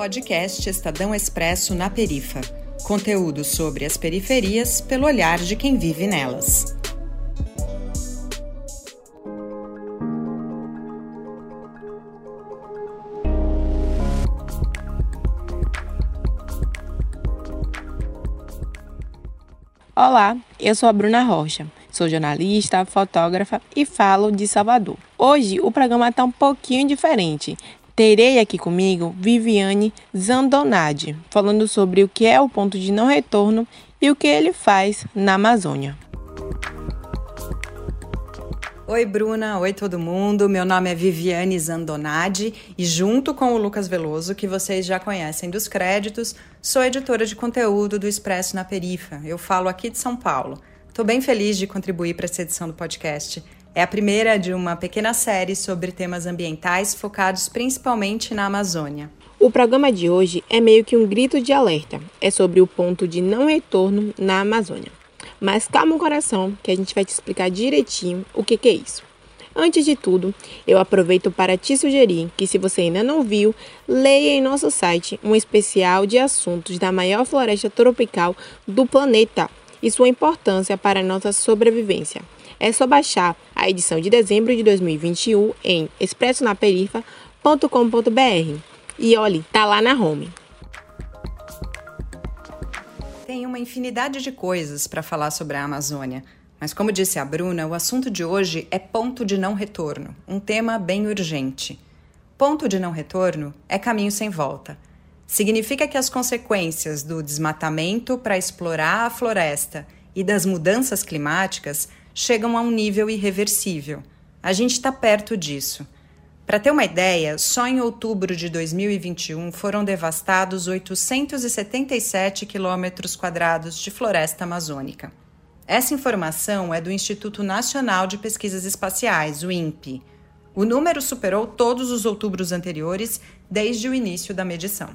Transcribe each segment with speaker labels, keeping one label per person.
Speaker 1: Podcast Estadão Expresso na Perifa. Conteúdo sobre as periferias pelo olhar de quem vive nelas.
Speaker 2: Olá, eu sou a Bruna Rocha. Sou jornalista, fotógrafa e falo de Salvador. Hoje o programa está um pouquinho diferente. Terei aqui comigo Viviane Zandonade, falando sobre o que é o ponto de não retorno e o que ele faz na Amazônia.
Speaker 1: Oi, Bruna. Oi, todo mundo. Meu nome é Viviane Zandonade e, junto com o Lucas Veloso, que vocês já conhecem dos créditos, sou editora de conteúdo do Expresso na Perifa. Eu falo aqui de São Paulo. Estou bem feliz de contribuir para essa edição do podcast. É a primeira de uma pequena série sobre temas ambientais focados principalmente na Amazônia.
Speaker 2: O programa de hoje é meio que um grito de alerta. É sobre o ponto de não retorno na Amazônia. Mas calma o coração, que a gente vai te explicar direitinho o que, que é isso. Antes de tudo, eu aproveito para te sugerir que, se você ainda não viu, leia em nosso site um especial de assuntos da maior floresta tropical do planeta e sua importância para a nossa sobrevivência. É só baixar a edição de dezembro de 2021 em expressonaperifa.com.br. E olhe, tá lá na home.
Speaker 1: Tem uma infinidade de coisas para falar sobre a Amazônia, mas como disse a Bruna, o assunto de hoje é ponto de não retorno, um tema bem urgente. Ponto de não retorno é caminho sem volta. Significa que as consequências do desmatamento para explorar a floresta e das mudanças climáticas chegam a um nível irreversível. A gente está perto disso. Para ter uma ideia, só em outubro de 2021 foram devastados 877 quilômetros quadrados de floresta amazônica. Essa informação é do Instituto Nacional de Pesquisas Espaciais, o INPE. O número superou todos os outubros anteriores desde o início da medição.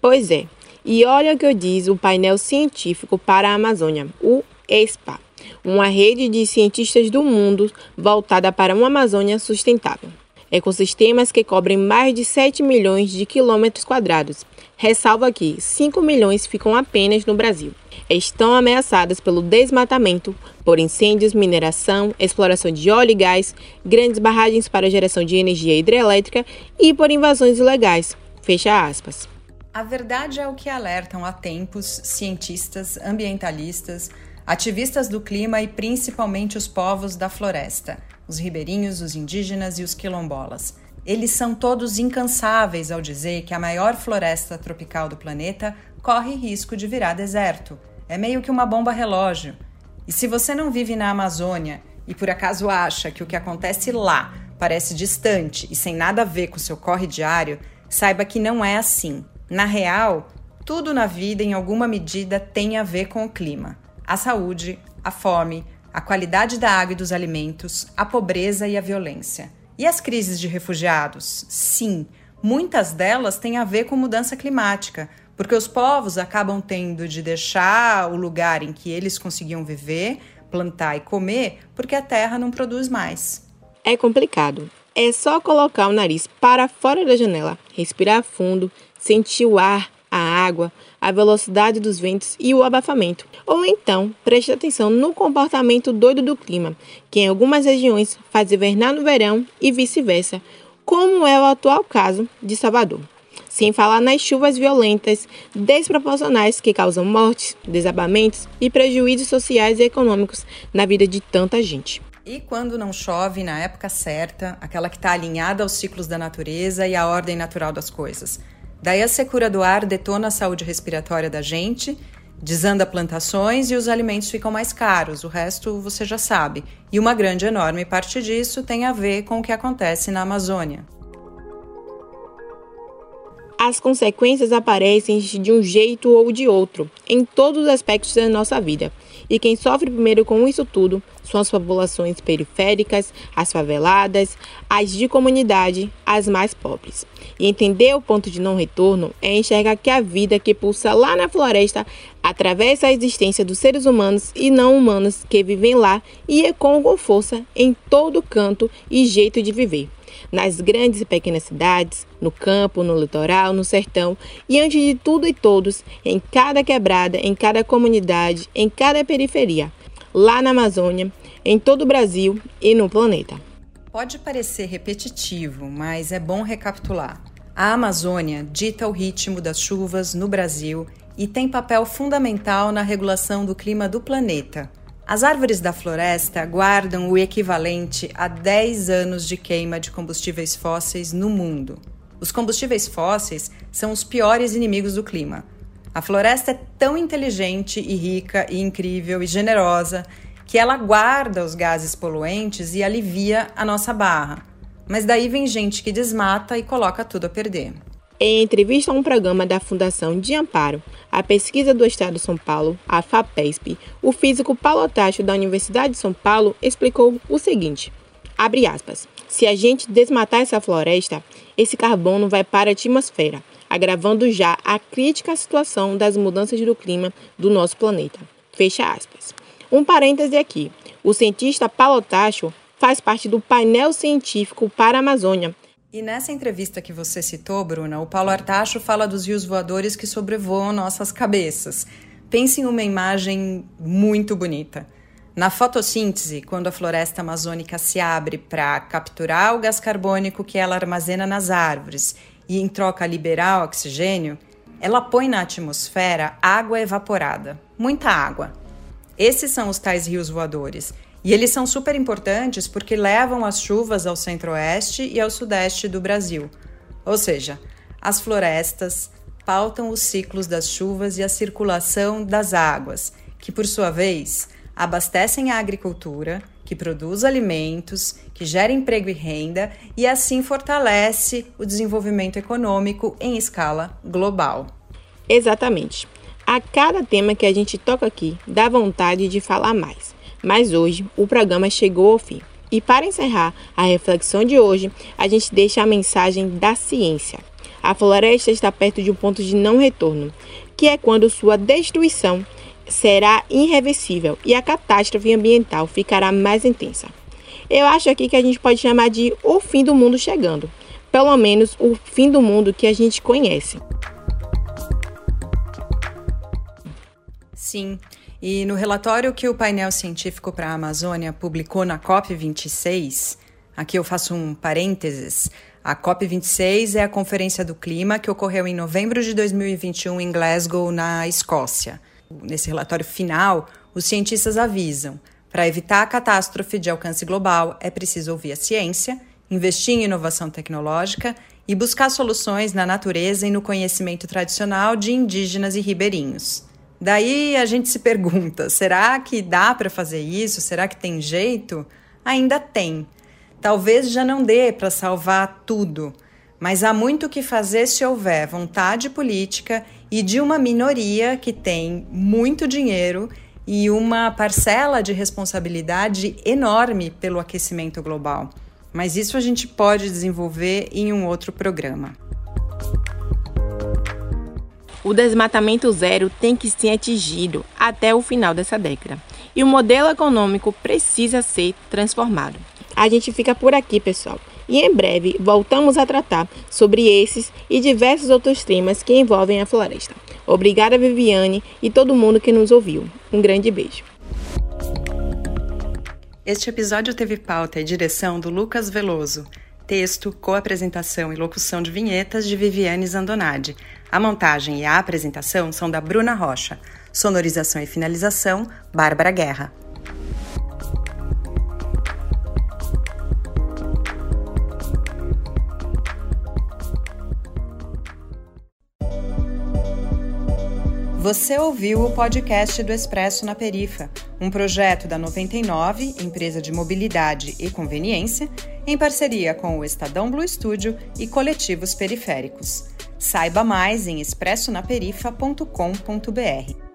Speaker 2: Pois é, e olha o que diz o painel científico para a Amazônia, o ESPA uma rede de cientistas do mundo voltada para uma Amazônia sustentável. Ecossistemas que cobrem mais de 7 milhões de quilômetros quadrados. Ressalva que 5 milhões ficam apenas no Brasil. Estão ameaçadas pelo desmatamento, por incêndios, mineração, exploração de óleo e gás, grandes barragens para geração de energia hidrelétrica e por invasões ilegais. Fecha aspas.
Speaker 1: A verdade é o que alertam há tempos cientistas, ambientalistas, ativistas do clima e principalmente os povos da floresta, os ribeirinhos, os indígenas e os quilombolas. Eles são todos incansáveis ao dizer que a maior floresta tropical do planeta corre risco de virar deserto. É meio que uma bomba relógio. E se você não vive na Amazônia e por acaso acha que o que acontece lá parece distante e sem nada a ver com o seu corre diário, saiba que não é assim. Na real, tudo na vida, em alguma medida, tem a ver com o clima a saúde, a fome, a qualidade da água e dos alimentos, a pobreza e a violência. E as crises de refugiados? Sim, muitas delas têm a ver com mudança climática, porque os povos acabam tendo de deixar o lugar em que eles conseguiam viver, plantar e comer, porque a terra não produz mais.
Speaker 2: É complicado. É só colocar o nariz para fora da janela, respirar fundo, sentir o ar, a água, a velocidade dos ventos e o abafamento. Ou então, preste atenção no comportamento doido do clima, que em algumas regiões faz invernar no verão e vice-versa, como é o atual caso de Salvador. Sem falar nas chuvas violentas, desproporcionais que causam mortes, desabamentos e prejuízos sociais e econômicos na vida de tanta gente.
Speaker 1: E quando não chove na época certa, aquela que está alinhada aos ciclos da natureza e à ordem natural das coisas. Daí a secura do ar detona a saúde respiratória da gente, desanda plantações e os alimentos ficam mais caros. O resto você já sabe. E uma grande, enorme parte disso tem a ver com o que acontece na Amazônia.
Speaker 2: As consequências aparecem de um jeito ou de outro, em todos os aspectos da nossa vida. E quem sofre primeiro com isso tudo são as populações periféricas, as faveladas, as de comunidade, as mais pobres. E entender o ponto de não retorno é enxergar que a vida que pulsa lá na floresta atravessa a existência dos seres humanos e não humanos que vivem lá e ecoam com força em todo canto e jeito de viver. Nas grandes e pequenas cidades, no campo, no litoral, no sertão e antes de tudo e todos, em cada quebrada, em cada comunidade, em cada periferia, lá na Amazônia, em todo o Brasil e no planeta.
Speaker 1: Pode parecer repetitivo, mas é bom recapitular. A Amazônia dita o ritmo das chuvas no Brasil e tem papel fundamental na regulação do clima do planeta. As árvores da floresta guardam o equivalente a 10 anos de queima de combustíveis fósseis no mundo. Os combustíveis fósseis são os piores inimigos do clima. A floresta é tão inteligente e rica e incrível e generosa que ela guarda os gases poluentes e alivia a nossa barra. Mas daí vem gente que desmata e coloca tudo a perder.
Speaker 2: Em entrevista a um programa da Fundação de Amparo, a pesquisa do Estado de São Paulo, a FAPESP, o físico Paulo Tacho da Universidade de São Paulo explicou o seguinte: abre aspas. Se a gente desmatar essa floresta, esse carbono vai para a atmosfera, agravando já a crítica situação das mudanças do clima do nosso planeta. Fecha aspas. Um parêntese aqui. O cientista Paulo Tacho faz parte do painel científico para a Amazônia.
Speaker 1: E nessa entrevista que você citou, Bruna, o Paulo Artacho fala dos rios voadores que sobrevoam nossas cabeças. Pense em uma imagem muito bonita. Na fotossíntese, quando a floresta amazônica se abre para capturar o gás carbônico que ela armazena nas árvores e, em troca, liberar oxigênio, ela põe na atmosfera água evaporada, muita água. Esses são os tais rios voadores. E eles são super importantes porque levam as chuvas ao centro-oeste e ao sudeste do Brasil. Ou seja, as florestas pautam os ciclos das chuvas e a circulação das águas, que por sua vez abastecem a agricultura, que produz alimentos, que gera emprego e renda e assim fortalece o desenvolvimento econômico em escala global.
Speaker 2: Exatamente. A cada tema que a gente toca aqui, dá vontade de falar mais. Mas hoje o programa chegou ao fim. E para encerrar a reflexão de hoje, a gente deixa a mensagem da ciência. A floresta está perto de um ponto de não retorno, que é quando sua destruição será irreversível e a catástrofe ambiental ficará mais intensa. Eu acho aqui que a gente pode chamar de o fim do mundo chegando, pelo menos o fim do mundo que a gente conhece.
Speaker 1: Sim. E no relatório que o painel científico para a Amazônia publicou na COP26, aqui eu faço um parênteses. A COP26 é a Conferência do Clima que ocorreu em novembro de 2021 em Glasgow, na Escócia. Nesse relatório final, os cientistas avisam: para evitar a catástrofe de alcance global, é preciso ouvir a ciência, investir em inovação tecnológica e buscar soluções na natureza e no conhecimento tradicional de indígenas e ribeirinhos. Daí a gente se pergunta: será que dá para fazer isso? Será que tem jeito? Ainda tem. Talvez já não dê para salvar tudo, mas há muito que fazer se houver vontade política e de uma minoria que tem muito dinheiro e uma parcela de responsabilidade enorme pelo aquecimento global. Mas isso a gente pode desenvolver em um outro programa.
Speaker 2: O desmatamento zero tem que ser atingido até o final dessa década. E o modelo econômico precisa ser transformado. A gente fica por aqui, pessoal. E em breve voltamos a tratar sobre esses e diversos outros temas que envolvem a floresta. Obrigada, Viviane, e todo mundo que nos ouviu. Um grande beijo.
Speaker 1: Este episódio teve pauta e direção do Lucas Veloso. Texto, co-apresentação e locução de vinhetas de Viviane Zandonade. A montagem e a apresentação são da Bruna Rocha. Sonorização e finalização, Bárbara Guerra. Você ouviu o podcast do Expresso na Perifa, um projeto da 99, empresa de mobilidade e conveniência, em parceria com o Estadão Blue Studio e coletivos periféricos. Saiba mais em expressonaperifa.com.br.